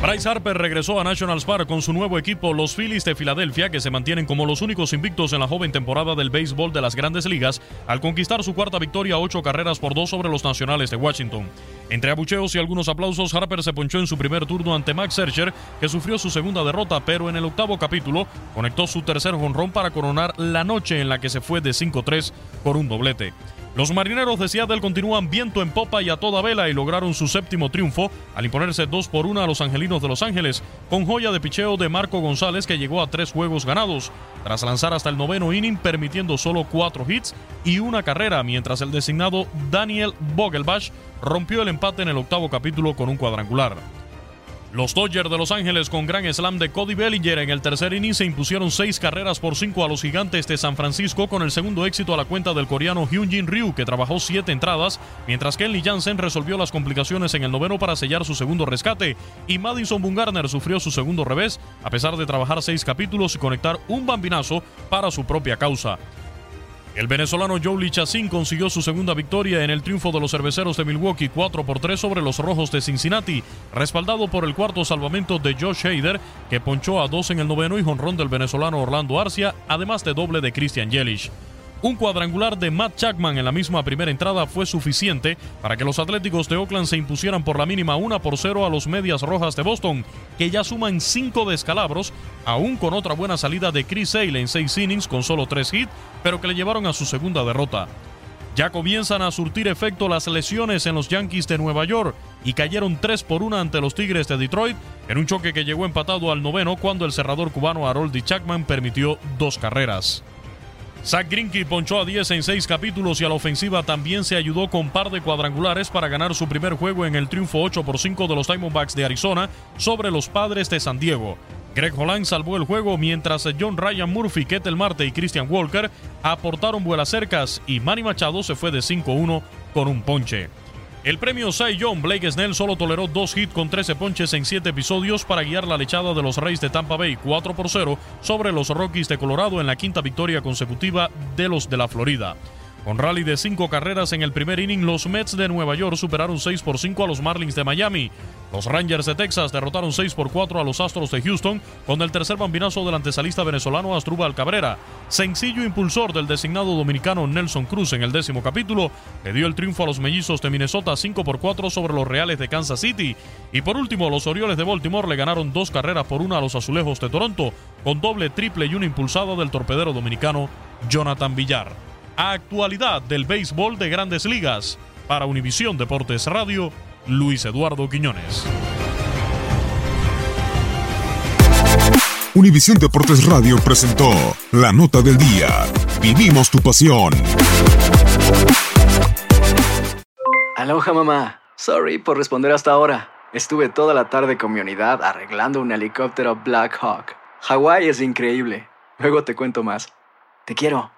Bryce Harper regresó a Nationals Park con su nuevo equipo, los Phillies de Filadelfia, que se mantienen como los únicos invictos en la joven temporada del béisbol de las grandes ligas, al conquistar su cuarta victoria ocho carreras por dos sobre los nacionales de Washington. Entre abucheos y algunos aplausos, Harper se ponchó en su primer turno ante Max Scherzer, que sufrió su segunda derrota, pero en el octavo capítulo conectó su tercer jonrón para coronar la noche en la que se fue de 5-3 por un doblete. Los marineros de Seattle continúan viento en popa y a toda vela y lograron su séptimo triunfo al imponerse 2 por 1 a los angelinos de Los Ángeles, con joya de picheo de Marco González que llegó a tres juegos ganados, tras lanzar hasta el noveno inning permitiendo solo cuatro hits y una carrera, mientras el designado Daniel Vogelbach rompió el empate en el octavo capítulo con un cuadrangular. Los Dodgers de Los Ángeles con gran slam de Cody Bellinger en el tercer inning se impusieron seis carreras por cinco a los gigantes de San Francisco con el segundo éxito a la cuenta del coreano Hyunjin Ryu que trabajó siete entradas, mientras Kenley Jansen resolvió las complicaciones en el noveno para sellar su segundo rescate y Madison Bumgarner sufrió su segundo revés a pesar de trabajar seis capítulos y conectar un bambinazo para su propia causa. El venezolano Joe Chacín consiguió su segunda victoria en el triunfo de los cerveceros de Milwaukee 4 por 3 sobre los rojos de Cincinnati, respaldado por el cuarto salvamento de Josh Hader, que ponchó a dos en el noveno y jonrón del venezolano Orlando Arcia, además de doble de Christian Yelich. Un cuadrangular de Matt Chapman en la misma primera entrada fue suficiente para que los Atléticos de Oakland se impusieran por la mínima 1 por 0 a los Medias Rojas de Boston, que ya suman 5 descalabros, aún con otra buena salida de Chris Sale en 6 innings con solo 3 hits, pero que le llevaron a su segunda derrota. Ya comienzan a surtir efecto las lesiones en los Yankees de Nueva York y cayeron 3 por 1 ante los Tigres de Detroit en un choque que llegó empatado al noveno cuando el cerrador cubano Haroldi Chapman permitió dos carreras. Zach Greinke ponchó a 10 en 6 capítulos y a la ofensiva también se ayudó con par de cuadrangulares para ganar su primer juego en el triunfo 8 por 5 de los Diamondbacks de Arizona sobre los Padres de San Diego. Greg Holland salvó el juego mientras John Ryan Murphy, Ketel Marte y Christian Walker aportaron vuelas cercas y Manny Machado se fue de 5-1 con un ponche. El premio Cy Young Blake Snell solo toleró dos hits con 13 ponches en 7 episodios para guiar la lechada de los Reyes de Tampa Bay 4 por 0 sobre los Rockies de Colorado en la quinta victoria consecutiva de los de la Florida. Con rally de cinco carreras en el primer inning, los Mets de Nueva York superaron 6 por 5 a los Marlins de Miami. Los Rangers de Texas derrotaron 6 por 4 a los Astros de Houston con el tercer bambinazo del antesalista venezolano Astrubal Cabrera. Sencillo impulsor del designado dominicano Nelson Cruz en el décimo capítulo le dio el triunfo a los mellizos de Minnesota 5 por 4 sobre los Reales de Kansas City. Y por último, los Orioles de Baltimore le ganaron dos carreras por una a los Azulejos de Toronto con doble, triple y una impulsada del torpedero dominicano Jonathan Villar. Actualidad del béisbol de grandes ligas. Para Univisión Deportes Radio, Luis Eduardo Quiñones. Univisión Deportes Radio presentó la nota del día. Vivimos tu pasión. Aloha mamá. Sorry por responder hasta ahora. Estuve toda la tarde con mi unidad arreglando un helicóptero Black Hawk. Hawái es increíble. Luego te cuento más. Te quiero.